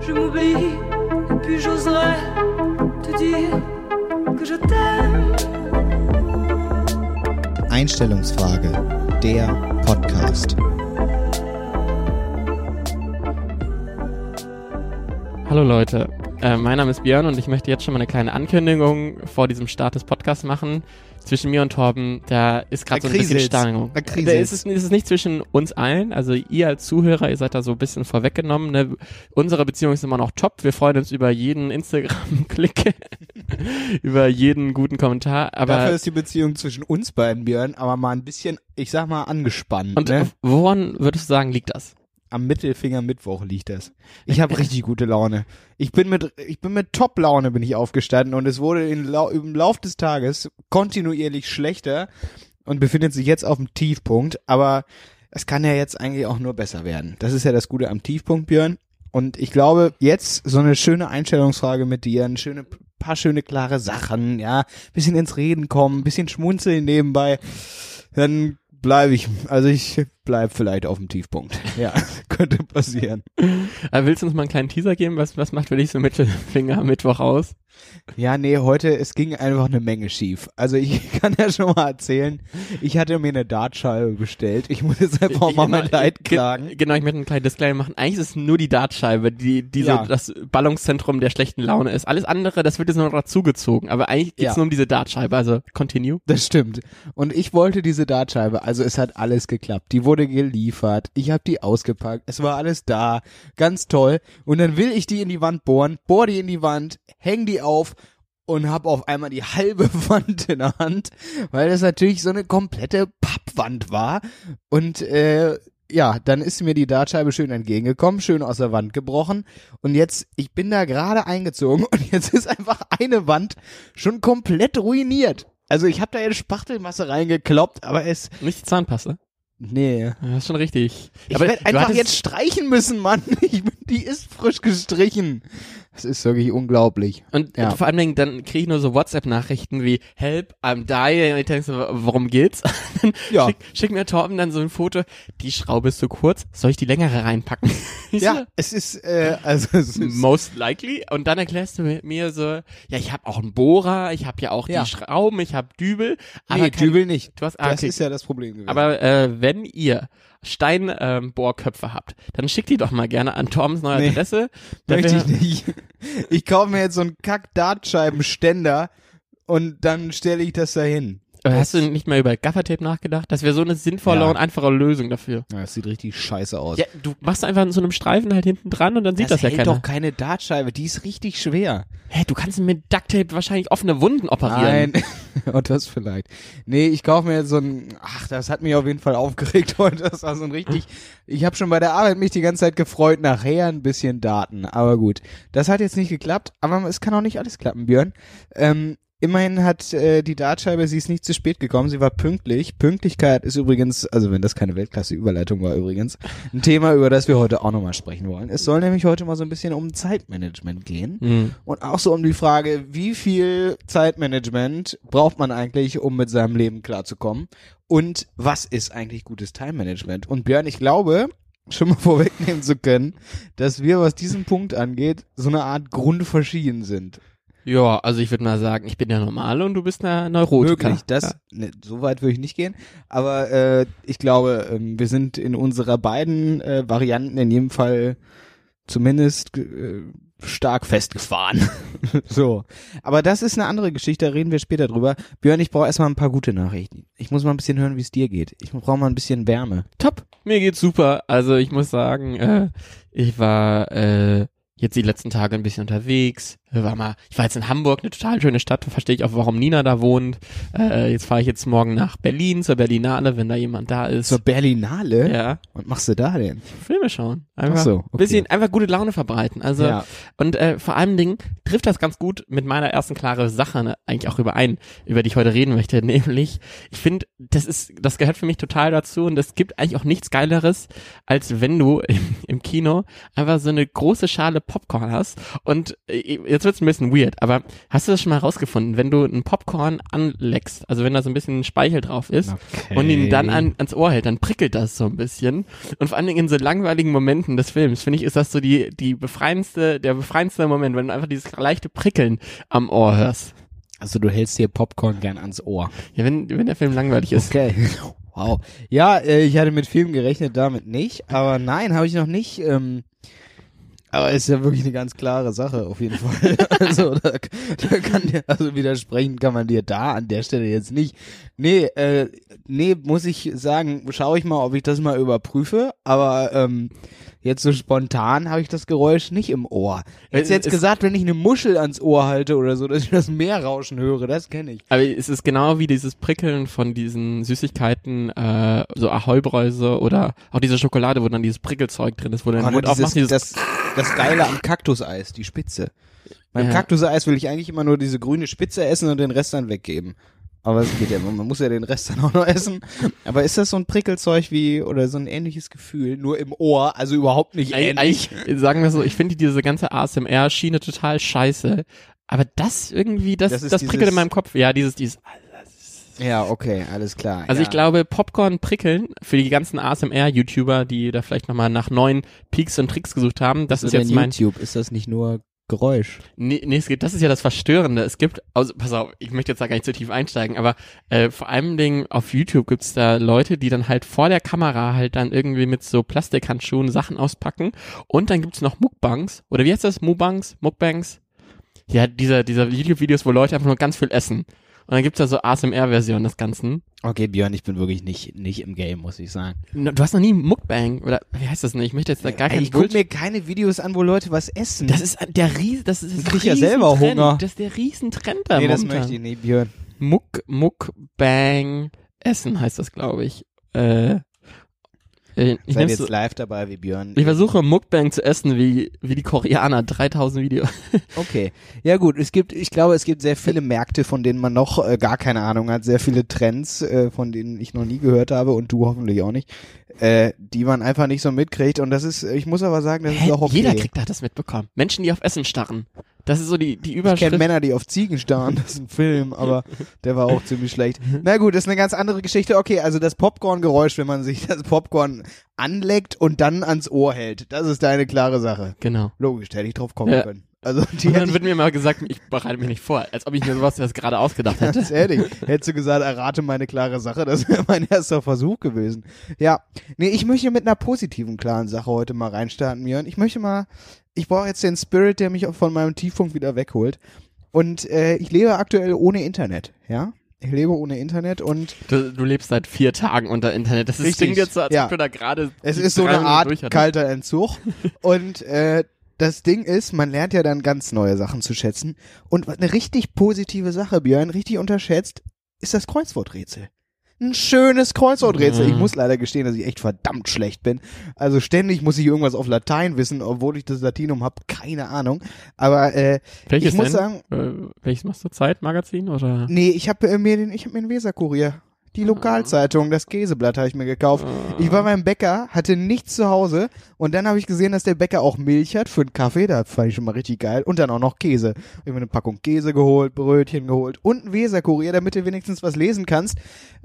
Je m'oublie, et puis j'oserais te dire que je t'aime. Einstellungsfrage, der Podcast. Hallo Leute, äh, mein Name ist Björn und ich möchte jetzt schon mal eine kleine Ankündigung vor diesem Start des Podcasts machen. Zwischen mir und Torben, da ist gerade so ein bisschen. Stimmung. Da Da ist es, ist es nicht zwischen uns allen, also ihr als Zuhörer, ihr seid da so ein bisschen vorweggenommen. Ne? Unsere Beziehung ist immer noch top. Wir freuen uns über jeden Instagram-Klick, über jeden guten Kommentar. Aber Dafür ist die Beziehung zwischen uns beiden, Björn, aber mal ein bisschen, ich sag mal, angespannt. und ne? woran würdest du sagen, liegt das? Am Mittelfinger Mittwoch liegt das. Ich habe richtig gute Laune. Ich bin mit, ich bin mit Top-Laune bin ich aufgestanden und es wurde Lau im Lauf des Tages kontinuierlich schlechter und befindet sich jetzt auf dem Tiefpunkt. Aber es kann ja jetzt eigentlich auch nur besser werden. Das ist ja das Gute am Tiefpunkt, Björn. Und ich glaube, jetzt so eine schöne Einstellungsfrage mit dir, ein schöne, paar schöne klare Sachen, ja, bisschen ins Reden kommen, bisschen schmunzeln nebenbei, dann bleibe ich, also ich bleib vielleicht auf dem Tiefpunkt. Ja, könnte passieren. Äh, willst du uns mal einen kleinen Teaser geben? Was, was macht für dich so Mittelfinger Mittwoch aus? Ja, nee, heute, es ging einfach eine Menge schief. Also ich kann ja schon mal erzählen, ich hatte mir eine Dartscheibe bestellt. Ich muss jetzt einfach mal mein Leid ge- klagen. Genau, ich möchte einen kleinen Disclaimer machen. Eigentlich ist es nur die Dartscheibe, die, die Ja. so das Ballungszentrum der schlechten Laune ist. Alles andere, das wird jetzt nur noch dazugezogen. Aber eigentlich geht's Ja. nur um diese Dartscheibe. Also, continue. Das stimmt. Und ich wollte diese Dartscheibe, also es hat alles geklappt. Die wurde geliefert, ich habe die ausgepackt, es war alles da, ganz toll. Und dann will ich die in die Wand bohren, bohr die in die Wand, häng die auf und hab auf einmal die halbe Wand in der Hand, weil das natürlich so eine komplette Pappwand war. Und äh, ja, dann ist mir die Dartscheibe schön entgegengekommen, schön aus der Wand gebrochen. Und jetzt, ich bin da gerade eingezogen und jetzt ist einfach eine Wand schon komplett ruiniert. Also ich habe da jetzt Spachtelmasse reingekloppt, aber es, Nicht die Zahnpaste. Nee. Das ist schon richtig. Ich Aber werde einfach hattest- jetzt streichen müssen, Mann. Ich, bin- die ist frisch gestrichen. Das ist wirklich unglaublich. Und Ja. äh, vor allem dann kriege ich nur so WhatsApp-Nachrichten wie Help, I'm dying. Und ich denke so, worum geht's? Ja. schick, schick mir Torben dann so ein Foto. Die Schraube ist zu kurz. Soll ich die längere reinpacken? So, Ja, es ist, äh, also es ist, Most likely. Und dann erklärst du mir- so, ja, ich habe auch einen Bohrer, ich habe ja auch Ja. die Schrauben, ich habe Dübel. Aber nee, kein- Dübel nicht. Du hast, ah, Das okay. ist ja das Problem gewesen. Aber äh, wenn ihr Steinbohrköpfe ähm, Bohrköpfe habt, dann schickt die doch mal gerne an Toms neue Nee. Adresse. Möchte ich nicht. Ich kaufe mir jetzt so einen Kack-Dartscheibenständer und dann stelle ich das dahin. Aber hast du nicht mal über Gaffertape nachgedacht? Das wäre so eine sinnvolle Ja. und einfache Lösung dafür. Ja, das sieht richtig scheiße aus. Ja, du machst einfach so einem Streifen halt hinten dran und dann sieht das, ja hält keiner. doch keine Dartscheibe, die ist richtig schwer. Hä, du kannst mit Ducktape wahrscheinlich offene Wunden operieren. Nein, und das vielleicht. Nee, ich kaufe mir jetzt so ein, ach, das hat mich auf jeden Fall aufgeregt heute. Das war so ein richtig, ich habe schon bei der Arbeit mich die ganze Zeit gefreut, nachher ein bisschen Daten. Aber gut, das hat jetzt nicht geklappt, aber es kann auch nicht alles klappen, Björn. Ähm, Immerhin hat äh, die Dartscheibe, sie ist nicht zu spät gekommen, sie war pünktlich. Pünktlichkeit ist übrigens, also wenn das keine Weltklasse-Überleitung war übrigens, ein Thema, über das wir heute auch nochmal sprechen wollen. Es soll nämlich heute mal so ein bisschen um Zeitmanagement gehen. Hm. Und auch so um die Frage, wie viel Zeitmanagement braucht man eigentlich, um mit seinem Leben klarzukommen? Und was ist eigentlich gutes Time-Management? Und Björn, ich glaube, schon mal vorwegnehmen zu können, dass wir, was diesen Punkt angeht, so eine Art grundverschieden sind. Ja, also ich würde mal sagen, ich bin der Normale und du bist der Neurotiker. Möglich, das, ne, so weit würde ich nicht gehen. Aber äh, ich glaube, ähm, wir sind in unserer beiden äh, Varianten in jedem Fall zumindest äh, stark festgefahren. so. Aber das ist eine andere Geschichte, da reden wir später drüber. Björn, ich brauche erstmal ein paar gute Nachrichten. Ich muss mal ein bisschen hören, wie es dir geht. Ich brauche mal ein bisschen Wärme. Top, mir geht's super. Also ich muss sagen, äh, ich war äh, jetzt die letzten Tage ein bisschen unterwegs. War mal, ich war jetzt in Hamburg, eine total schöne Stadt. Verstehe ich auch, warum Nina da wohnt. Äh, jetzt fahre ich jetzt morgen nach Berlin zur Berlinale, wenn da jemand da ist. Zur Berlinale? ja, Was machst du da denn? Filme schauen. Einfach Ach so, ein okay. bisschen, einfach gute Laune verbreiten. Also Ja. und äh, vor allem Dingen trifft das ganz gut mit meiner ersten klare Sache ne, eigentlich auch überein, über die ich heute reden möchte. Nämlich, ich finde, das ist, das gehört für mich total dazu und es gibt eigentlich auch nichts Geileres, als wenn du im, im Kino einfach so eine große Schale Popcorn hast und äh, jetzt wird's ein bisschen weird, aber hast du das schon mal rausgefunden, wenn du ein Popcorn anleckst, also wenn da so ein bisschen Speichel drauf ist Okay. und ihn dann an, ans Ohr hält, dann prickelt das so ein bisschen und vor allen Dingen in so langweiligen Momenten des Films, finde ich, ist das so die, die befreiendste, der befreiendste Moment, wenn du einfach dieses leichte Prickeln am Ohr hörst. Also du hältst dir Popcorn gern ans Ohr. Ja, wenn, wenn der Film langweilig ist. Okay. Wow. Ja, äh, ich hatte mit Filmen gerechnet, damit nicht. Aber nein, habe ich noch nicht. Ähm, aber ist ja wirklich eine ganz klare Sache, auf jeden Fall. also da, da kann dir, also widersprechen kann man dir da an der Stelle jetzt nicht. Nee, äh, nee, muss ich sagen, schaue ich mal, ob ich das mal überprüfe. Aber ähm, jetzt so spontan habe ich das Geräusch nicht im Ohr. Jetzt Äh, jetzt es- gesagt, wenn ich eine Muschel ans Ohr halte oder so, dass ich das Meerrauschen höre, das kenne ich. Aber es ist genau wie dieses Prickeln von diesen Süßigkeiten, äh, so Ahoi-Bräuse oder auch diese Schokolade, wo dann dieses Prickelzeug drin ist, wo du den Oh, Mund dieses, aufmachst, dieses das, das Geile am Kaktuseis, die Spitze. Beim Ja. Kaktuseis will ich eigentlich immer nur diese grüne Spitze essen und den Rest dann weggeben. Aber es geht ja, man muss ja den Rest dann auch noch essen. Aber ist das so ein Prickelzeug wie, oder so ein ähnliches Gefühl, nur im Ohr, also überhaupt nicht ähnlich? eigentlich, sagen wir so, ich finde diese ganze ASMR-Schiene total scheiße. Aber das irgendwie, das, Das das, prickelt dieses- in meinem Kopf. Ja, dieses, dieses. Ja, okay, alles klar. Also ja. ich glaube, Popcorn prickeln für die ganzen ASMR-YouTuber, die da vielleicht nochmal nach neuen Peaks und Tricks gesucht haben, das so ist jetzt mein. YouTube, ist das nicht nur Geräusch? Nee, nee, es gibt, das ist ja das Verstörende. Es gibt, also pass auf, ich möchte jetzt da gar nicht zu tief einsteigen, aber äh, vor allem Dingen auf YouTube gibt's da Leute, die dann halt vor der Kamera halt dann irgendwie mit so Plastikhandschuhen Sachen auspacken und dann gibt's noch Mukbangs oder wie heißt das? Mukbangs? Mukbangs? Ja, diese, diese YouTube-Videos, wo Leute einfach nur ganz viel essen. Und dann gibt's da so ASMR-Versionen des Ganzen. Okay, Björn, ich bin wirklich nicht, nicht im Game, muss ich sagen. Du hast noch nie Mukbang oder wie heißt das denn? Ich möchte jetzt da gar keinen ich gucke mir keine Videos an, wo Leute was essen. Das ist der Ries, das ist Ich das krieg ja selber. Hunger. Das ist der Riesentrend da nee, das momentan. möchte ich nicht, Björn. Muck, Muckbang Essen heißt das, glaube ich. Äh, äh, ich, Seid nehm's jetzt live dabei wie Björn. ich versuche Muckbang zu essen wie, wie die Koreaner. 3000 Videos. Okay. Ja gut, es gibt, ich glaube, es gibt sehr viele Märkte, von denen man noch äh, gar keine Ahnung hat, sehr viele Trends, äh, von denen ich noch nie gehört habe und du hoffentlich auch nicht, äh, die man einfach nicht so mitkriegt und das ist, ich muss aber sagen, das ist auch okay. Jeder kriegt hat das mitbekommen. Menschen, die auf Essen starren. Das ist so die, die ich Überschrift. kenne Männer, die auf Ziegen starren, das ist ein Film, aber der war auch ziemlich schlecht. Na gut, das ist eine ganz andere Geschichte. Okay, also das Popcorn-Geräusch, wenn man sich das Popcorn anleckt und dann ans Ohr hält, das ist deine klare Sache. Genau. Logisch, da hätte ich drauf kommen Ja. können. Also die Und dann ich wird mir immer gesagt, ich bereite mich nicht vor, als ob ich mir sowas jetzt gerade ausgedacht hätte. Ganz ehrlich, hättest du gesagt, errate meine klare Sache, das wäre mein erster Versuch gewesen. Ja, nee, ich möchte mit einer positiven, klaren Sache heute mal reinstarten, Björn. Ich möchte mal, ich brauche jetzt den Spirit, der mich auch von meinem Tiefpunkt wieder wegholt. Und äh, ich lebe aktuell ohne Internet, ja? Ich lebe ohne Internet und Du, du lebst seit vier Tagen unter Internet. Das ist, Richtig, klingt jetzt so, als ja. ob du da gerade es ist so eine Art kalter Entzug. und äh, das Ding ist, man lernt ja dann ganz neue Sachen zu schätzen. Und eine richtig positive Sache, Björn, richtig unterschätzt, ist das Kreuzworträtsel. Ein schönes Kreuzworträtsel. Mhm. Ich muss leider gestehen, dass ich echt verdammt schlecht bin. Also ständig muss ich irgendwas auf Latein wissen, obwohl ich das Latinum habe, keine Ahnung. Aber äh, Welches ich muss denn? sagen, Äh, welches machst du? Zeitmagazin oder? nee, ich habe äh, mir den, ich habe mir den Weserkurier, die Lokalzeitung, das Käseblatt habe ich mir gekauft. Ich war beim Bäcker, hatte nichts zu Hause und dann habe ich gesehen, dass der Bäcker auch Milch hat für einen Kaffee, da fand ich schon mal richtig geil und dann auch noch Käse. Ich habe mir eine Packung Käse geholt, Brötchen geholt und einen Weserkurier, damit du wenigstens was lesen kannst.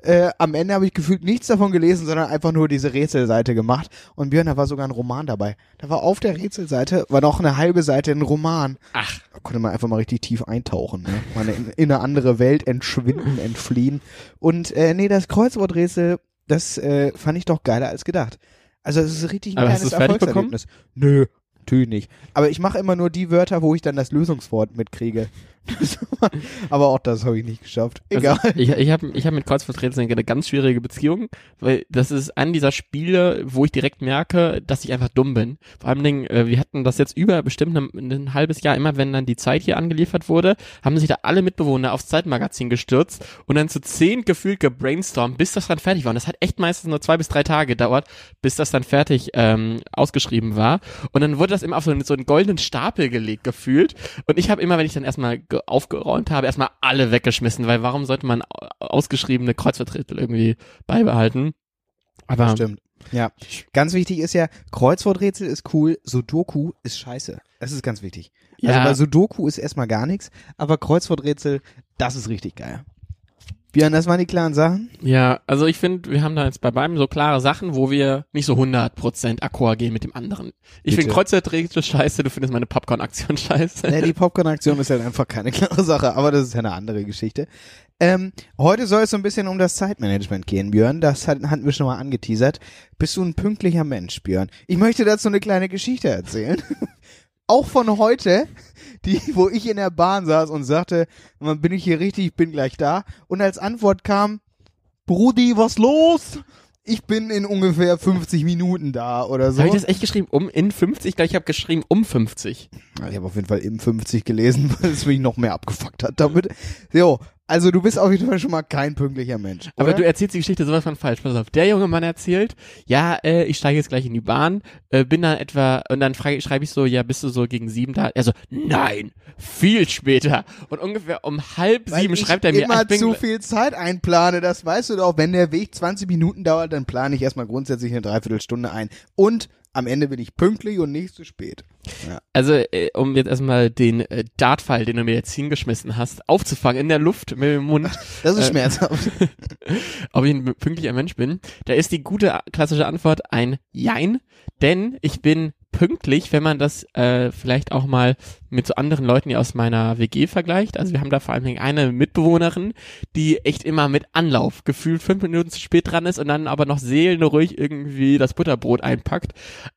Äh, am Ende habe ich gefühlt nichts davon gelesen, sondern einfach nur diese Rätselseite gemacht und Björn, da war sogar ein Roman dabei. Da war auf der Rätselseite, war noch eine halbe Seite ein Roman. Ach, Da konnte man einfach mal richtig tief eintauchen, ne? Mal in, in eine andere Welt entschwinden, entfliehen. Und äh, nee, das Kreuzworträtsel, das äh, fand ich doch geiler als gedacht. Also es ist richtig ein Aber kleines? Erfolgserlebnis. Nö, natürlich nicht. Aber ich mache immer nur die Wörter, wo ich dann das Lösungswort mitkriege. Aber auch das habe ich nicht geschafft. Egal. Also, ich ich habe ich hab mit Kreuzworträtseln eine ganz schwierige Beziehung, weil das ist an dieser Spiele, wo ich direkt merke, dass ich einfach dumm bin. Vor allem, Dingen, äh, wir hatten das jetzt über bestimmt ein, ein halbes Jahr, immer wenn dann die Zeit hier angeliefert wurde, haben sich da alle Mitbewohner aufs Zeitmagazin gestürzt und dann zu zehn gefühlt gebrainstormt, bis das dann fertig war. Und das hat echt meistens nur zwei bis drei Tage gedauert, bis das dann fertig ähm, ausgeschrieben war. Und dann wurde das immer auf so einen, so einen goldenen Stapel gelegt, gefühlt. Und ich habe immer, wenn ich dann erstmal aufgeräumt habe, erstmal alle weggeschmissen, weil warum sollte man au- ausgeschriebene Kreuzworträtsel irgendwie beibehalten? Aber Stimmt. Ja. Ganz wichtig ist ja, Kreuzworträtsel ist cool, Sudoku ist scheiße. Das ist ganz wichtig. Ja. Also bei Sudoku ist erstmal gar nichts, aber Kreuzworträtsel, das ist richtig geil. Björn, das waren die klaren Sachen. Ja, also ich finde, wir haben da jetzt bei beiden so klare Sachen, wo wir nicht so 100% akkord gehen mit dem anderen. Ich finde Kreuzworträtsel scheiße, du findest meine Popcorn-Aktion scheiße. Nee, die Popcorn-Aktion ist halt einfach keine klare Sache, aber das ist ja eine andere Geschichte. Ähm, heute soll es so ein bisschen um das Zeitmanagement gehen, Björn. Das hat, hatten wir schon mal angeteasert. Bist du ein pünktlicher Mensch, Björn? Ich möchte dazu eine kleine Geschichte erzählen. Auch von heute, die, wo ich in der Bahn saß und sagte, "Mann, bin ich hier richtig, ich bin gleich da. Und als Antwort kam, Brudi, was los? Ich bin in ungefähr 50 Minuten da oder so. Habe ich das echt geschrieben? Um in 50? Ich habe geschrieben um 50. Ich habe auf jeden Fall im 50 gelesen, weil es mich noch mehr abgefuckt hat damit. So, also du bist auf jeden Fall schon mal kein pünktlicher Mensch. Aber oder? du erzählst die Geschichte sowas von falsch. Pass auf. Der junge Mann erzählt, ja, äh, ich steige jetzt gleich in die Bahn, äh, bin dann etwa, und dann frage, schreibe ich so, ja, bist du so gegen sieben da? Er so, nein, viel später. Und ungefähr um halb Weil sieben schreibt er mir, immer ich bin zu viel Zeit einplane, das weißt du doch. Wenn der Weg 20 Minuten dauert, dann plane ich erstmal grundsätzlich eine Dreiviertelstunde ein. Und am Ende bin ich pünktlich und nicht zu spät. Also, äh, um jetzt erstmal den äh, Dartpfeil, den du mir jetzt hingeschmissen hast, aufzufangen in der Luft mit dem Mund, Das ist Äh, schmerzhaft. ob ich ein pünktlicher Mensch bin, da ist die gute klassische Antwort ein Jein, denn ich bin pünktlich, wenn man das äh, vielleicht auch mal mit so anderen Leuten hier aus meiner WG vergleicht. Also wir haben da vor allem eine Mitbewohnerin, die echt immer mit Anlauf gefühlt fünf Minuten zu spät dran ist und dann aber noch seelenruhig irgendwie das Butterbrot einpackt.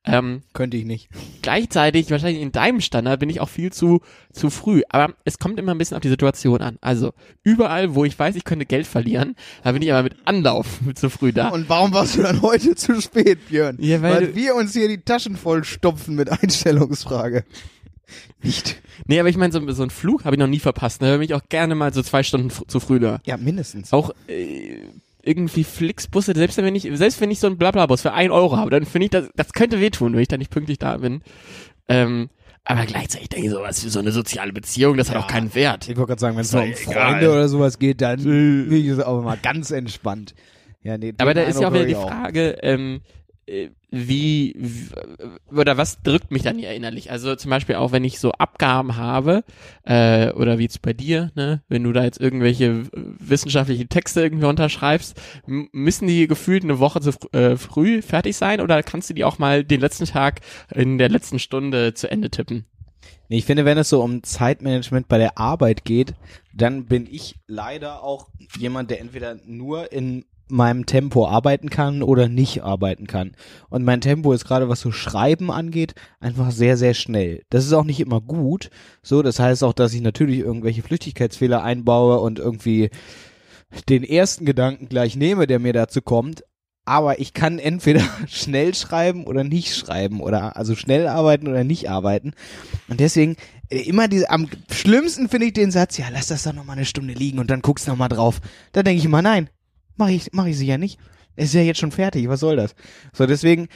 Ähm, Könnte ich nicht. gleichzeitig, wahrscheinlich in deinem Standard, bin ich auch viel zu, zu früh. Aber es kommt immer ein bisschen auf die Situation an. Also, überall, wo ich weiß, ich könnte Geld verlieren, da bin ich aber mit Anlauf zu früh da. Und warum warst du dann heute zu spät, Björn? Ja, weil du- wir uns hier die Taschen voll stopfen mit Einstellungsfrage. Nicht. nee, aber ich meine, so, so einen Flug habe ich noch nie verpasst. Da bin ich auch gerne mal so zwei Stunden fr zu früh da. Ja, mindestens. Auch äh, irgendwie Flixbusse, selbst wenn ich, selbst wenn ich so einen Blablabus für ein Euro habe, dann finde ich, das, das könnte wehtun, wenn ich da nicht pünktlich da bin. Ähm, aber gleichzeitig denke ich so, was für so eine soziale Beziehung, das hat Ja. auch keinen Wert. Ich wollte gerade sagen, wenn es um egal. Freunde oder sowas geht, dann bin ich auch mal ganz entspannt. Ja, nee, Aber da ist ja auch wieder die Frage, ähm, äh, wie, wie oder was drückt mich dann hier innerlich? Also zum Beispiel auch, wenn ich so Abgaben habe, äh, oder wie jetzt bei dir, ne, wenn du da jetzt irgendwelche wissenschaftlichen Texte irgendwie unterschreibst, müssen die gefühlt eine Woche zu fr äh, früh fertig sein oder kannst du die auch mal den letzten Tag in der letzten Stunde zu Ende tippen? Nee, ich finde, wenn es so um Zeitmanagement bei der Arbeit geht, dann bin ich leider auch jemand, der entweder nur in meinem Tempo arbeiten kann oder nicht arbeiten kann. Und mein Tempo ist gerade, was so Schreiben angeht, einfach sehr, sehr schnell. Das ist auch nicht immer gut. So, das heißt auch, dass ich natürlich irgendwelche Flüchtigkeitsfehler einbaue und irgendwie den ersten Gedanken gleich nehme, der mir dazu kommt. Aber ich kann entweder schnell schreiben oder nicht schreiben oder also schnell arbeiten oder nicht arbeiten. Und deswegen äh, immer diese, am schlimmsten finde ich den Satz, ja, lass das doch noch mal eine Stunde liegen und dann guckst du noch mal drauf. Da denke ich immer, nein, mache ich, mach ich sicher nicht. Es ist ja jetzt schon fertig, was soll das? So, deswegen,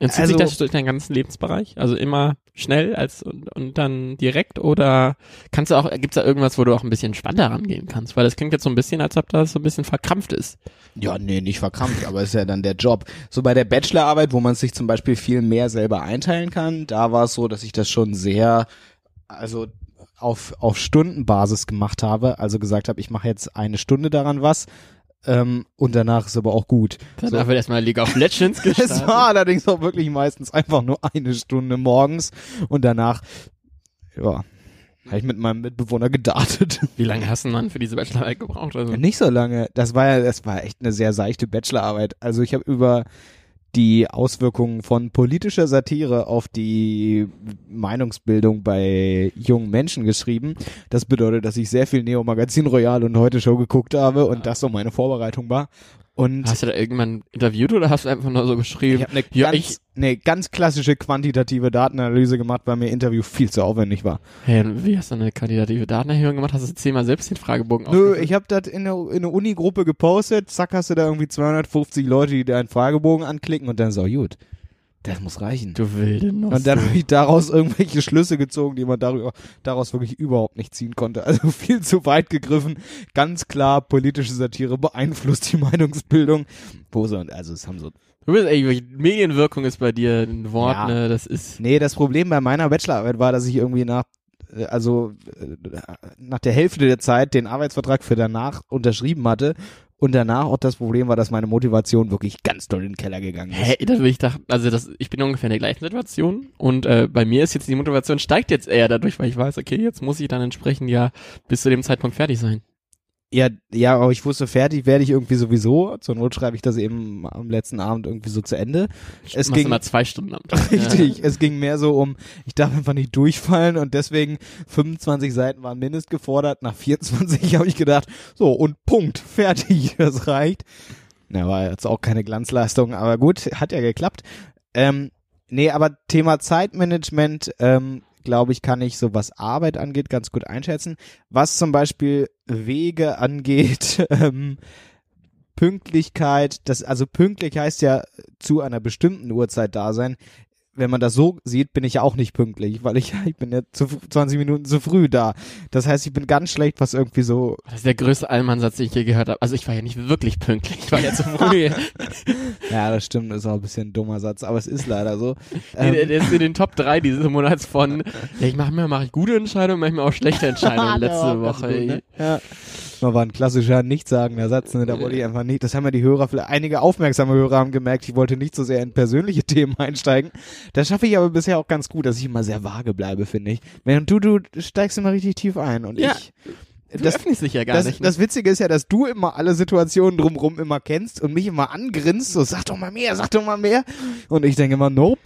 Entzieht Also- sich das durch deinen ganzen Lebensbereich? Also immer schnell als und, und dann direkt oder kannst du auch, gibt's da irgendwas, wo du auch ein bisschen entspannter rangehen kannst? Weil das klingt jetzt so ein bisschen, als ob das so ein bisschen verkrampft ist. ja, nee, nicht verkrampft, aber ist ja dann der Job. So bei der Bachelorarbeit, wo man sich zum Beispiel viel mehr selber einteilen kann, da war es so, dass ich das schon sehr, also auf, auf Stundenbasis gemacht habe, also gesagt habe, ich mache jetzt eine Stunde daran was, ähm, und danach ist aber auch gut. Danach wird erstmal League of Legends Es gestartet. war allerdings auch wirklich meistens einfach nur eine Stunde morgens und danach, ja, habe ich mit meinem Mitbewohner gedartet. Wie lange hast du denn für diese Bachelorarbeit gebraucht? Also, Nicht so lange. Das war ja, das war echt eine sehr seichte Bachelorarbeit. Also ich habe über die Auswirkungen von politischer Satire auf die Meinungsbildung bei jungen Menschen geschrieben. Das bedeutet, dass ich sehr viel Neo Magazin Royal und Heute Show geguckt habe und das so meine Vorbereitung war. Und hast du da irgendwann interviewt oder hast du einfach nur so geschrieben? ich habe eine ja, ganz, ich, eine ganz klassische quantitative Datenanalyse gemacht, weil mir Interview viel zu aufwendig war. hey, wie hast du eine quantitative Datenerhebung gemacht? Hast du zehnmal selbst den Fragebogen Nö, ich habe das in eine, in eine Uni-Gruppe gepostet, zack, hast du da irgendwie 250 Leute, die deinen Fragebogen anklicken und dann so, gut, das muss reichen. Du wilde Nuss. Und dann habe ich daraus irgendwelche Schlüsse gezogen, die man darüber, daraus wirklich überhaupt nicht ziehen konnte. Also viel zu weit gegriffen. Ganz klar, politische Satire beeinflusst die Meinungsbildung. Wo so, also es haben so Du bist ey, Medienwirkung ist bei dir ein Wort, Ja. ne? Das ist. Nee, das Problem bei meiner Bachelorarbeit war, dass ich irgendwie nach, äh, also äh, nach der Hälfte der Zeit den Arbeitsvertrag für danach unterschrieben hatte und danach auch das Problem war, dass meine Motivation wirklich ganz doll in den Keller gegangen ist. Hä, das ich dachte, also das, ich bin ungefähr in der gleichen Situation und äh, bei mir ist jetzt die Motivation steigt jetzt eher dadurch, weil ich weiß, okay, jetzt muss ich dann entsprechend ja bis zu dem Zeitpunkt fertig sein. Ja, ja, aber ich wusste, fertig werde ich irgendwie sowieso. Zur Not schreibe ich das eben am letzten Abend irgendwie so zu Ende. Es Machst ging immer zwei Stunden am Tag. Richtig, es ging mehr so um, ich darf einfach nicht durchfallen und deswegen 25 Seiten waren mindest gefordert. Nach 24 habe ich gedacht, so und Punkt, fertig, das reicht. Na, war jetzt auch keine Glanzleistung, aber gut, hat ja geklappt. Ähm, nee, aber Thema Zeitmanagement, ähm, glaube ich, kann ich so was Arbeit angeht ganz gut einschätzen. Was zum Beispiel Wege angeht, ähm, Pünktlichkeit, das, also pünktlich heißt ja zu einer bestimmten Uhrzeit da sein. Wenn man das so sieht, bin ich ja auch nicht pünktlich, weil ich, ich bin ja zu, 20 Minuten zu früh da. Das heißt, ich bin ganz schlecht, was irgendwie so, Das ist der größte Allmannsatz, den ich je gehört habe. Also ich war ja nicht wirklich pünktlich, ich war ja zu früh. ja, das stimmt, ist auch ein bisschen ein dummer Satz, aber es ist leider so. Nee, der, Ähm, der ist in den Top 3 dieses Monats von, ja, ich mache mir mache ich gute Entscheidungen, manchmal auch schlechte Entscheidungen letzte Woche. gut, ne? Ja. War ein klassischer Nichtssagender Satz, ne? da wollte ich einfach nicht, das haben ja die Hörer, vielleicht einige aufmerksame Hörer haben gemerkt, ich wollte nicht so sehr in persönliche Themen einsteigen. Das schaffe ich aber bisher auch ganz gut, dass ich immer sehr vage bleibe, finde ich. Während du, du steigst immer richtig tief ein und Ja. ich, Du das, öffnest dich ja gar das, nicht. ne? das Witzige ist ja, dass du immer alle Situationen drumrum immer kennst und mich immer angrinst, so sag doch mal mehr, sag doch mal mehr. Und ich denke immer, nope.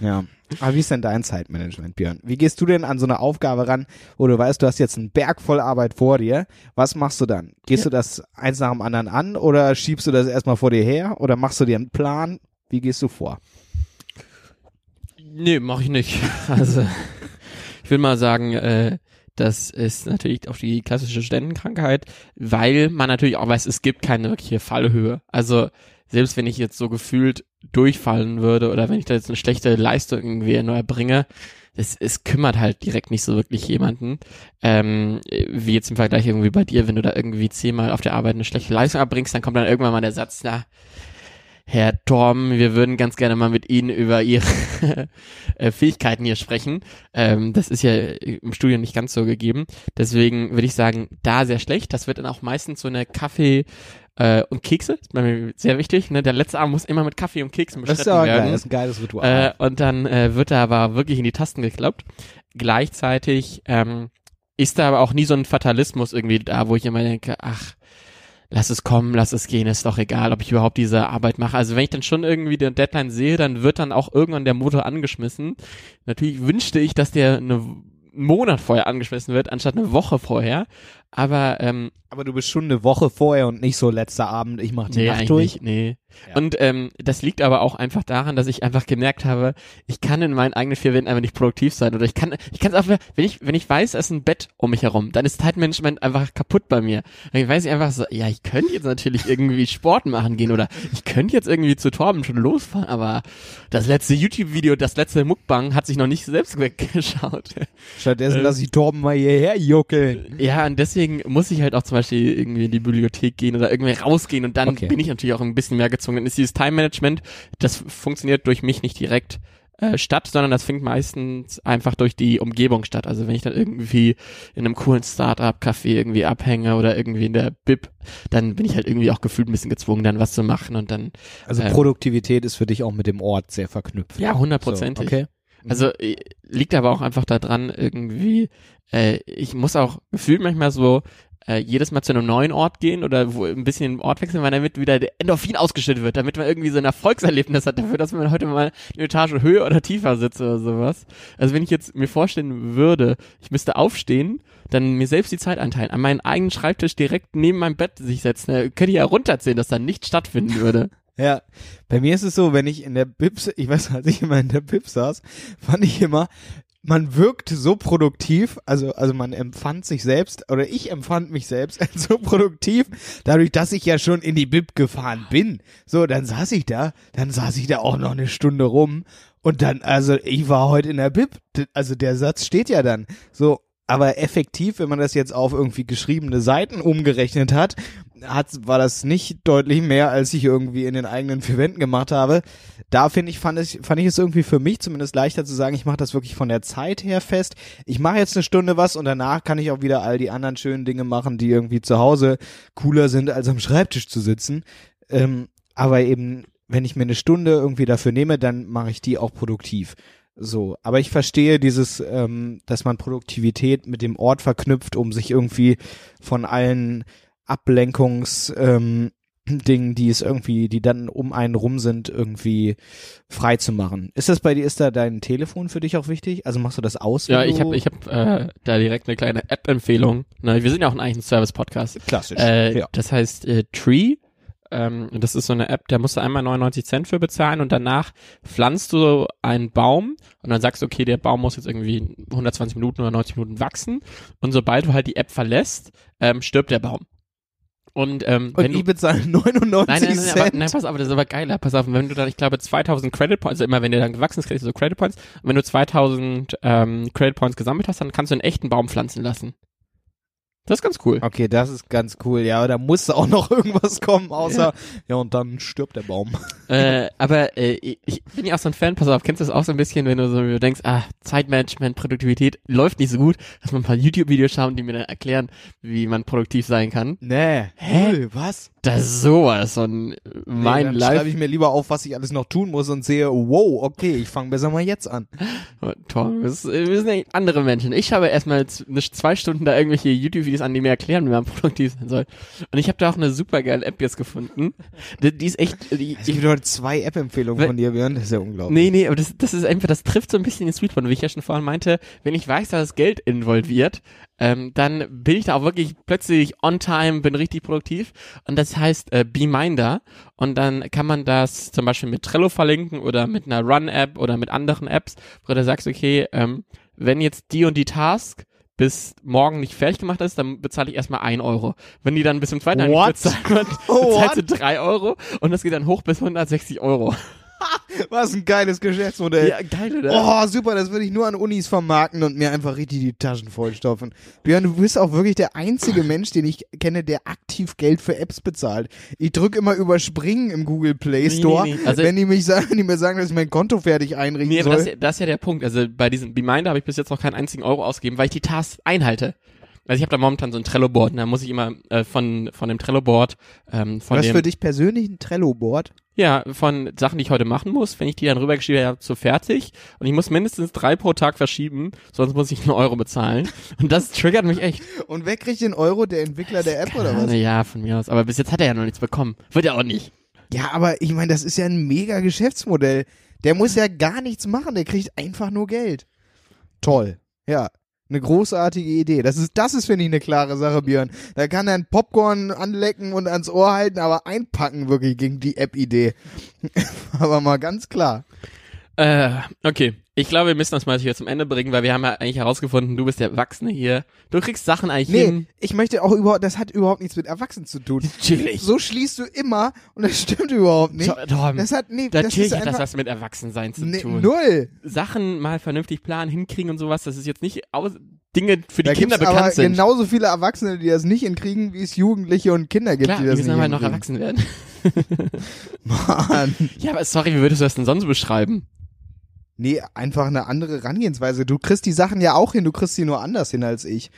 Ja. Aber wie ist denn dein Zeitmanagement, Björn? Wie gehst du denn an so eine Aufgabe ran, wo du weißt, du hast jetzt einen Berg voll Arbeit vor dir? Was machst du dann? Gehst du das eins nach dem anderen an oder schiebst du das erstmal vor dir her oder machst du dir einen Plan? Wie gehst du vor? Nee, mach ich nicht. Also, ich will mal sagen, äh, das ist natürlich auch die klassische Studentenkrankheit, weil man natürlich auch weiß, es gibt keine wirkliche Fallhöhe. Also, selbst wenn ich jetzt so gefühlt durchfallen würde oder wenn ich da jetzt eine schlechte Leistung irgendwie nur erbringe, es, es kümmert halt direkt nicht so wirklich jemanden. Ähm, wie jetzt im Vergleich irgendwie bei dir, wenn du da irgendwie zehnmal auf der Arbeit eine schlechte Leistung erbringst, dann kommt dann irgendwann mal der Satz, na, Herr Torm, wir würden ganz gerne mal mit Ihnen über Ihre äh, Fähigkeiten hier sprechen. Ähm, das ist ja im Studium nicht ganz so gegeben. Deswegen würde ich sagen, da sehr schlecht. Das wird dann auch meistens so eine Kaffee äh, und Kekse. ist mir sehr wichtig. Ne? Der letzte Abend muss immer mit Kaffee und Keksen Das ist bestritten aber werden. geil, das ist ein geiles Ritual. Äh, und dann äh, wird da aber wirklich in die Tasten geklappt. Gleichzeitig ähm, ist da aber auch nie so ein Fatalismus irgendwie da, wo ich immer denke, ach, lass es kommen, lass es gehen, ist doch egal, ob ich überhaupt diese Arbeit mache. Also wenn ich dann schon irgendwie den Deadline sehe, dann wird dann auch irgendwann der Motor angeschmissen. Natürlich wünschte ich, dass der eine einen Monat vorher angeschmissen wird, anstatt eine Woche vorher. Aber ähm, aber du bist schon eine Woche vorher und nicht so letzter Abend, ich mach die nee, Nacht durch. nicht, nee. Ja. Und ähm, das liegt aber auch einfach daran, dass ich einfach gemerkt habe, ich kann in meinen eigenen vier Wänden einfach nicht produktiv sein. Oder ich kann, ich kann es auch, wenn ich, wenn ich weiß, es ist ein Bett um mich herum, dann ist Zeitmanagement einfach kaputt bei mir. Dann weiß ich einfach so, ja, ich könnte jetzt natürlich irgendwie Sport machen gehen oder ich könnte jetzt irgendwie zu Torben schon losfahren, aber das letzte YouTube-Video, das letzte Mukbang hat sich noch nicht selbst weggeschaut. Stattdessen Äh. lass ich Torben mal hierher juckeln. Ja, und deswegen muss ich halt auch zum Beispiel irgendwie in die Bibliothek gehen oder irgendwie rausgehen und dann Okay. bin ich natürlich auch ein bisschen mehr gezwungen. Dann ist dieses Time-Management, das funktioniert durch mich nicht direkt äh, statt, sondern das fängt meistens einfach durch die Umgebung statt. Also wenn ich dann irgendwie in einem coolen Start-up-Café irgendwie abhänge oder irgendwie in der Bib, dann bin ich halt irgendwie auch gefühlt ein bisschen gezwungen, dann was zu machen und dann, Also Ähm. Produktivität ist für dich auch mit dem Ort sehr verknüpft. ja, hundertprozentig. So, okay. Also äh, liegt aber auch einfach daran, irgendwie, äh, ich muss auch gefühlt manchmal so äh, jedes Mal zu einem neuen Ort gehen oder wo ein bisschen den Ort wechseln, weil damit wieder der Endorphin ausgeschüttet wird, damit man irgendwie so ein Erfolgserlebnis hat dafür, dass man heute mal eine Etage höher oder tiefer sitzt oder sowas. Also wenn ich jetzt mir vorstellen würde, ich müsste aufstehen, dann mir selbst die Zeit einteilen, an meinen eigenen Schreibtisch direkt neben meinem Bett sich setzen, äh, könnte ich ja runterzählen, dass da nicht stattfinden würde. Ja, bei mir ist es so, wenn ich in der Bips, ich weiß, als ich immer in der Bips saß, fand ich immer, man wirkt so produktiv, also, also man empfand sich selbst, oder ich empfand mich selbst als so produktiv, dadurch, dass ich ja schon in die Bib gefahren bin. So, dann saß ich da, dann saß ich da auch noch eine Stunde rum und dann, also ich war heute in der Bib, also der Satz steht ja dann. So, aber effektiv, wenn man das jetzt auf irgendwie geschriebene Seiten umgerechnet hat, hat, war das nicht deutlich mehr, als ich irgendwie in den eigenen vier Wänden gemacht habe. Da finde ich, fand ich, fand ich es irgendwie für mich zumindest leichter zu sagen, ich mache das wirklich von der Zeit her fest. Ich mache jetzt eine Stunde was und danach kann ich auch wieder all die anderen schönen Dinge machen, die irgendwie zu Hause cooler sind, als am Schreibtisch zu sitzen. Ähm, aber eben, wenn ich mir eine Stunde irgendwie dafür nehme, dann mache ich die auch produktiv. So, aber ich verstehe dieses, ähm, dass man Produktivität mit dem Ort verknüpft, um sich irgendwie von allen Ablenkungs ähm, Dingen, die es irgendwie, die dann um einen rum sind, irgendwie frei zu machen. Ist das bei dir, ist da dein Telefon für dich auch wichtig? Also machst du das aus? Ja, ich habe ich hab, äh, da direkt eine kleine App-Empfehlung. Ne, wir sind ja auch eigentlich ein Service-Podcast. klassisch. Äh, ja. Das heißt äh, Tree. Ähm, das ist so eine App, da musst du einmal 99 Cent für bezahlen und danach pflanzt du einen Baum und dann sagst du, okay, der Baum muss jetzt irgendwie 120 Minuten oder 90 Minuten wachsen und sobald du halt die App verlässt, ähm, stirbt der Baum. Und, ähm, Und wenn du, ich bezahle 99 Nein, nein, nein, Cent. aber, nein, pass auf, das ist aber geiler. Pass auf, wenn du dann, ich glaube, 2000 Credit Points, also immer wenn der dann gewachsen ist, kriegst du so Credit Points. Und wenn du 2000 ähm, Credit Points gesammelt hast, dann kannst du einen echten Baum pflanzen lassen. Das ist ganz cool. Okay, das ist ganz cool. Ja, aber da muss auch noch irgendwas kommen, außer, ja, und dann stirbt der Baum. äh, aber äh, ich bin ja auch so ein Fan, pass auf, kennst du das auch so ein bisschen, wenn du so denkst, ah, Zeitmanagement, Produktivität läuft nicht so gut, dass man ein paar YouTube-Videos schauen, die mir dann erklären, wie man produktiv sein kann. Nee. Hä? Null, was? Das ist sowas von mein nee, dann schreibe Life. ich mir lieber auf, was ich alles noch tun muss und sehe, wow, okay, ich fange besser mal jetzt an. Tom, wir sind wir sind andere Menschen. Ich habe erstmal eine zwei Stunden da irgendwelche YouTube-Videos an, die mir erklären, wie man produktiv sein soll. Und ich habe da auch eine super geile App jetzt gefunden. Die, die ist echt, die, Es gibt heute zwei App-Empfehlungen von dir, Björn. Das ist ja unglaublich. Nee, nee, aber das, das ist einfach, das trifft so ein bisschen den Sweet Spot, wie ich ja schon vorhin meinte, wenn ich weiß, dass Geld involviert, ähm, dann bin ich da auch wirklich plötzlich on time, bin richtig produktiv und das heißt äh, Beminder und dann kann man das zum Beispiel mit Trello verlinken oder mit einer Run-App oder mit anderen Apps, wo du sagst, okay, ähm, wenn jetzt die und die Task bis morgen nicht fertig gemacht ist, dann bezahle ich erstmal ein Euro. Wenn die dann bis zum zweiten What? bezahlt wird, bezahlst du drei Euro und das geht dann hoch bis 160 Euro. Was ein geiles Geschäftsmodell. Ja, geil, oder? Oh, super, das würde ich nur an Unis vermarkten und mir einfach richtig die Taschen vollstopfen. Björn, du bist auch wirklich der einzige Mensch, den ich kenne, der aktiv Geld für Apps bezahlt. Ich drücke immer überspringen im Google Play Nee, Store, nee, nee. Also- wenn die mich sagen, wenn die mir sagen, dass ich mein Konto fertig einrichten Nee, aber soll. das, ist ja- das ist ja der Punkt. Also bei diesem Beminder habe ich bis jetzt noch keinen einzigen Euro ausgegeben, weil ich die Tasks einhalte. Also ich habe da momentan so ein Trello-Board und da muss ich immer äh, von von dem Trello-Board ähm, von Was dem für dich persönlich ein Trello-Board? Ja von Sachen, die ich heute machen muss, wenn ich die dann rübergeschrieben habe, so fertig und ich muss mindestens drei pro Tag verschieben, sonst muss ich einen Euro bezahlen und das triggert mich echt. Und wer kriegt den Euro? Der Entwickler der App oder was? Ja, von mir aus. Aber bis jetzt hat er ja noch nichts bekommen. Wird er auch nicht. Ja, aber ich meine, das ist ja ein mega Geschäftsmodell. Der muss ja gar nichts machen, der kriegt einfach nur Geld. Toll. Ja. Eine großartige Idee. Das ist, das ist, finde ich, eine klare Sache, Björn. Da kann er ein Popcorn anlecken und ans Ohr halten, aber einpacken wirklich gegen die App-Idee. aber mal ganz klar. Äh, okay. Ich glaube, wir müssen das mal hier zum Ende bringen, weil wir haben ja eigentlich herausgefunden, du bist der Erwachsene hier. Du kriegst Sachen eigentlich Nee, hin. ich möchte auch überhaupt, das hat überhaupt nichts mit Erwachsenen zu tun. Natürlich. So schließt du immer und das stimmt überhaupt nicht. To- Tom, Das hat, nee, das Natürlich ist hat das was mit Erwachsensein zu nee, tun. null. Sachen mal vernünftig planen, hinkriegen und sowas, das ist jetzt nicht aus Dinge für die Da Kinder gibt's aber bekannt sind. genauso viele Erwachsene, die das nicht hinkriegen, wie es Jugendliche und Kinder gibt, Klar, die das müssen nicht noch hinkriegen. erwachsen werden. Mann. ja, aber sorry, wie würdest du das denn sonst beschreiben? Nee, einfach eine andere Herangehensweise. Du kriegst die Sachen ja auch hin, du kriegst sie nur anders hin als ich.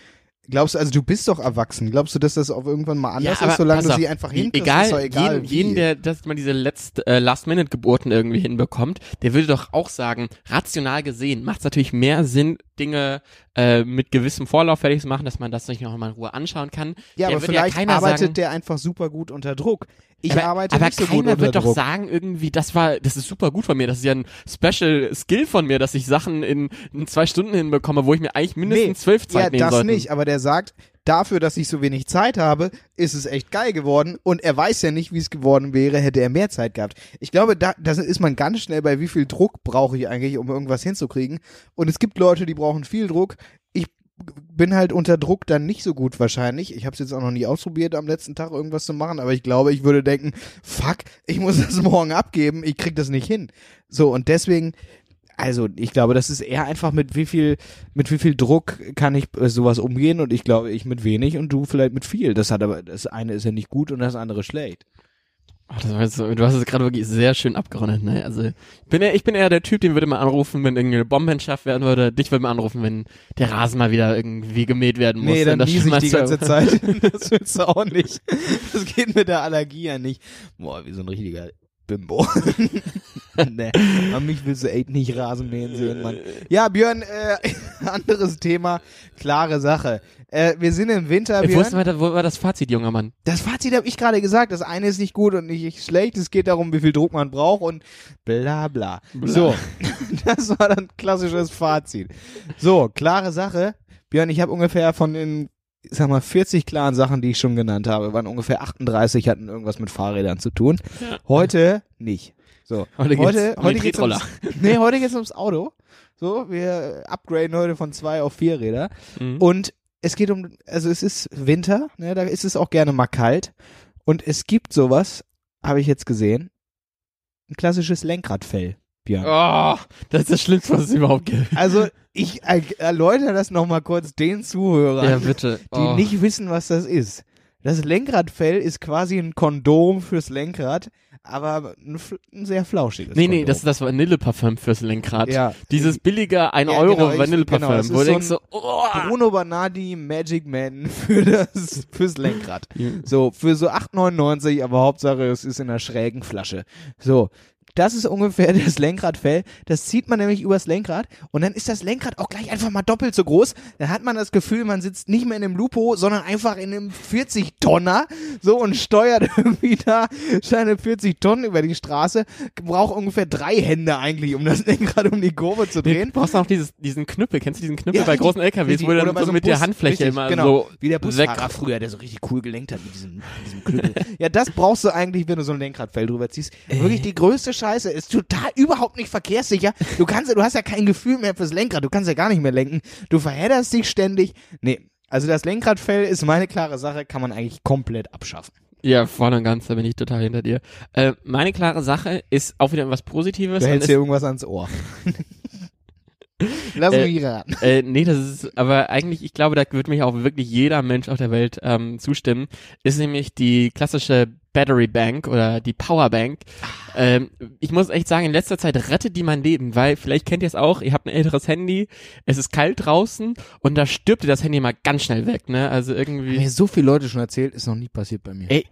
Glaubst du, also du bist doch erwachsen. Glaubst du, dass das auch irgendwann mal anders ist, solange du auf, sie einfach wie- hinkriegst? egal, ist doch egal jeden, wie. jeden, der dass man diese letzte äh, Last-Minute-Geburten irgendwie hinbekommt, der würde doch auch sagen, rational gesehen macht es natürlich mehr Sinn, Dinge äh, mit gewissem Vorlauf fertig zu machen, dass man das sich noch mal in Ruhe anschauen kann. ja, der aber ja vielleicht keiner arbeitet sagen, der einfach super gut unter Druck. Ich aber, arbeite aber nicht so keiner gut unter wird doch Druck. sagen irgendwie, das war, das ist super gut von mir, das ist ja ein Special Skill von mir, dass ich Sachen in, in zwei Stunden hinbekomme, wo ich mir eigentlich mindestens zwölf Zeit ja, nehmen das sollte. nicht, aber der sagt, dafür, dass ich so wenig Zeit habe, ist es echt geil geworden und er weiß ja nicht, wie es geworden wäre, hätte er mehr Zeit gehabt. Ich glaube, da, da ist man ganz schnell bei, wie viel Druck brauche ich eigentlich, um irgendwas hinzukriegen. Und es gibt Leute, die brauchen viel Druck. Ich bin halt unter Druck dann nicht so gut wahrscheinlich. Ich habe es jetzt auch noch nie ausprobiert, am letzten Tag irgendwas zu machen, aber ich glaube, ich würde denken, fuck, ich muss das morgen abgeben, ich krieg das nicht hin. So, und deswegen Also ich glaube, das ist eher einfach mit wie viel, mit wie viel Druck kann ich äh, sowas umgehen und ich glaube, ich mit wenig und du vielleicht mit viel. Das hat aber, das eine ist ja nicht gut und das andere schlecht. Ach, das war jetzt so, du hast es gerade wirklich sehr schön abgerundet, ne? Also ich bin, eher, ich bin eher der Typ, den würde mal anrufen, wenn irgendeine Bombe entschärft werden würde. Dich würde mal anrufen, wenn der Rasen mal wieder irgendwie gemäht werden muss. Nee, dann das ich die ganze Zeit. Das willst du auch nicht. Das geht mit der Allergie ja nicht. Boah, wie so ein richtiger Bimbo. nee, an mich willst du echt nicht Rasenmähen sehen, Mann. Ja, Björn, äh, anderes Thema, klare Sache. Äh, wir sind im Winter, Äh, Wo, ist Björn. mal, da- wo war das Fazit, junger Mann? Das Fazit habe ich gerade gesagt. Das eine ist nicht gut und nicht schlecht. Es geht darum, wie viel Druck man braucht und bla bla. Bla. So, das war dann klassisches Fazit. So, klare Sache. Björn, ich habe ungefähr von den, ich sag mal, 40 klaren Sachen, die ich schon genannt habe, waren ungefähr 38 hatten irgendwas mit Fahrrädern zu tun. Heute nicht. So, Heute heute, um heute geht's ums, nee, heute geht's ums Auto. So, wir upgraden heute von zwei auf vier Räder. Mhm. Und es geht um, also es ist Winter, ne, da ist es auch gerne mal kalt. Und es gibt sowas, habe ich jetzt gesehen, ein klassisches Lenkradfell, Björn. Oh, das ist das Schlimmste, was es überhaupt gibt. Also ich er- erläutere das nochmal kurz den Zuhörern, Ja, bitte. die Oh. nicht wissen, was das ist. Das Lenkradfell ist quasi ein Kondom fürs Lenkrad, aber ein, ein sehr flauschiges Nee, Kondom. nee, das ist das Vanilleparfüm fürs Lenkrad. ja. Dieses billige 1 Ja, Euro genau, Vanilleparfüm, genau, wo du denkst so, oh. Bruno Banardi Magic Man für das fürs Lenkrad. So, für so 8,99, aber Hauptsache es ist in einer schrägen Flasche. So. Das ist ungefähr das Lenkradfell. Das zieht man nämlich übers Lenkrad und dann ist das Lenkrad auch gleich einfach mal doppelt so groß. Dann hat man das Gefühl, man sitzt nicht mehr in einem Lupo, sondern einfach in einem 40-Tonner so und steuert irgendwie da seine 40 Tonnen über die Straße. Braucht ungefähr drei Hände eigentlich, um das Lenkrad um die Kurve zu drehen. du brauchst auch dieses, diesen Knüppel. Kennst du diesen Knüppel Ja, bei großen LKWs, richtig. wo du dann so so mit der Bus, Handfläche richtig, immer genau. so Wie der weg. Busfahrer früher, der so richtig cool gelenkt hat mit diesem, mit diesem Knüppel. ja, das brauchst du eigentlich, wenn du so ein Lenkradfell drüber ziehst. Wirklich die größte Scheiße. Ist total überhaupt nicht verkehrssicher. Du kannst, du hast ja kein Gefühl mehr fürs Lenkrad. Du kannst ja gar nicht mehr lenken. Du verhedderst dich ständig. Nee. Also das Lenkradfell ist meine klare Sache, kann man eigentlich komplett abschaffen. Ja, voll und ganz, da bin ich total hinter dir. Äh, meine klare Sache ist auch wieder was Positives. Du hältst dir irgendwas ans Ohr. Lass Äh, mich raten. äh, nee, das ist, aber eigentlich, ich glaube, da wird mich auch wirklich jeder Mensch auf der Welt ähm, zustimmen, ist nämlich die klassische Battery Bank oder die Power Bank. Ähm, ich muss echt sagen, in letzter Zeit rettet die mein Leben, weil vielleicht kennt ihr es auch, ihr habt ein älteres Handy, es ist kalt draußen und da stirbt dir das Handy mal ganz schnell weg, ne? Also irgendwie. Mir so viele Leute schon erzählt, ist noch nie passiert bei mir. Ey,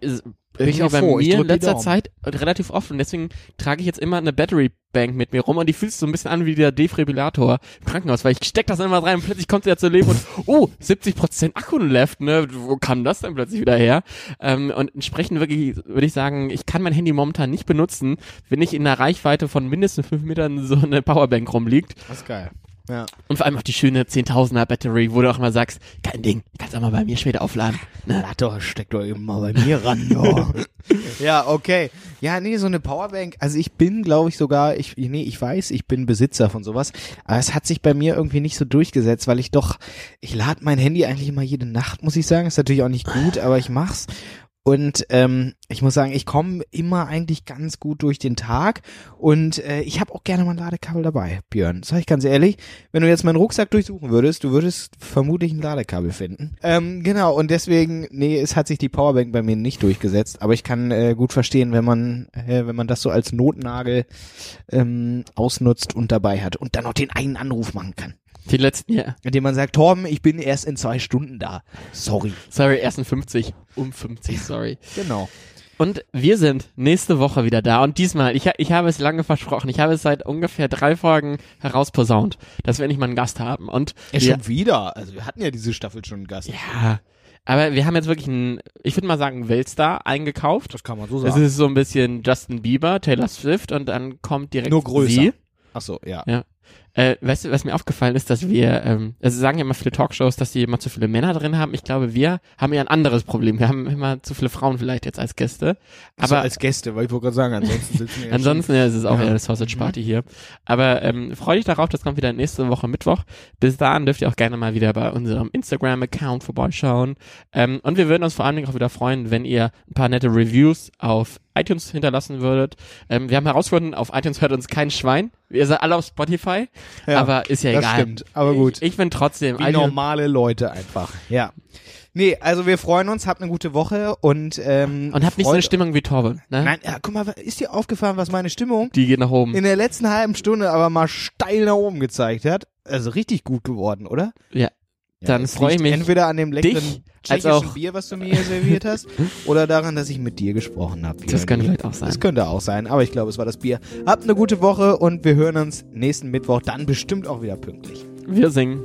Bin ich auch bei ich mir in letzter. Zeit relativ oft und deswegen trage ich jetzt immer eine Battery Bank mit mir rum und die fühlt sich so ein bisschen an wie der Defibrillator im Krankenhaus, weil ich steck das immer rein und plötzlich kommt sie ja zu leben und oh, 70% Akku left, ne? Wo kam das denn plötzlich wieder her? Ähm, und entsprechend wirklich würde ich sagen, ich kann mein Handy momentan nicht benutzen, wenn nicht in einer Reichweite von mindestens fünf Metern so eine Powerbank rumliegt. Das ist geil. Ja. Und vor allem auch die schöne 10.000er Battery, wo du auch mal sagst, kein Ding, kannst auch mal bei mir später aufladen. Ne? Na doch, steck doch eben mal bei mir ran, ja. ja, okay. Ja, nee, so eine Powerbank, also ich bin, glaube ich, sogar, ich, nee, ich weiß, ich bin Besitzer von sowas, aber es hat sich bei mir irgendwie nicht so durchgesetzt, weil ich doch, ich lade mein Handy eigentlich immer jede Nacht, muss ich sagen, ist natürlich auch nicht gut, aber ich mach's. Und ähm, ich muss sagen, ich komme immer eigentlich ganz gut durch den Tag und äh, ich habe auch gerne mal ein Ladekabel dabei, Björn. Sag ich ganz ehrlich, wenn du jetzt meinen Rucksack durchsuchen würdest, du würdest vermutlich ein Ladekabel finden. Ähm, genau, und deswegen, nee, es hat sich die Powerbank bei mir nicht durchgesetzt, aber ich kann äh, gut verstehen, wenn man, äh, wenn man das so als Notnagel ähm, ausnutzt und dabei hat und dann noch den einen Anruf machen kann. Die letzten, ja. Indem man sagt, Torben, ich bin erst in zwei Stunden da. Sorry. Sorry, ersten 50. Um 50, sorry. Genau. Und wir sind nächste Woche wieder da. Und diesmal, ich, ich habe es lange versprochen, ich habe es seit ungefähr drei Folgen herausposaunt, dass wir endlich mal einen Gast haben. Und Ja, wir, schon wieder. Also wir hatten ja diese Staffel schon einen Gast. ja, aber wir haben jetzt wirklich einen, ich würde mal sagen, Weltstar eingekauft. Das kann man so Das sagen. ist so ein bisschen Justin Bieber, Taylor Swift und dann kommt direkt Nur größer. sie. Ach so, ja. Ja. Äh, weißt du, was mir aufgefallen ist, dass wir, ähm, also sagen ja immer viele Talkshows, dass die immer zu viele Männer drin haben. Ich glaube, wir haben ja ein anderes Problem. Wir haben immer zu viele Frauen vielleicht jetzt als Gäste. Aber Aber als Gäste, weil ich wollte gerade sagen, ansonsten sitzen wir ja Ansonsten ja, es ist auch Ja. eine Sausage Party hier. Aber ähm, freue dich darauf, das kommt wieder nächste Woche Mittwoch. Bis dahin dürft ihr auch gerne mal wieder bei unserem Instagram-Account vorbeischauen. Ähm, und wir würden uns vor allen Dingen auch wieder freuen, wenn ihr ein paar nette Reviews auf iTunes hinterlassen würdet. Ähm, wir haben herausgefunden, auf iTunes hört uns kein Schwein. Wir sind alle auf Spotify, Ja, aber ist ja das egal. stimmt, aber gut. Ich, ich bin trotzdem Wie iTunes- normale Leute einfach. Ja. Nee, also wir freuen uns, habt eine gute Woche und ähm, und habt nicht so eine Stimmung wie Torben. Ne? Nein, ja, guck mal, ist dir aufgefallen, was meine Stimmung Die geht nach oben. in der letzten halben Stunde aber mal steil nach oben gezeigt hat? Also richtig gut geworden, oder? Ja. Dann das freu ich mich, Entweder an dem leckeren dich als tschechischen auch- Bier, was du mir hier serviert hast, oder daran, dass ich mit dir gesprochen habe. Das könnte vielleicht auch sein. Das könnte auch sein, aber ich glaube, es war das Bier. Habt eine gute Woche und wir hören uns nächsten Mittwoch dann bestimmt auch wieder pünktlich. Wir singen.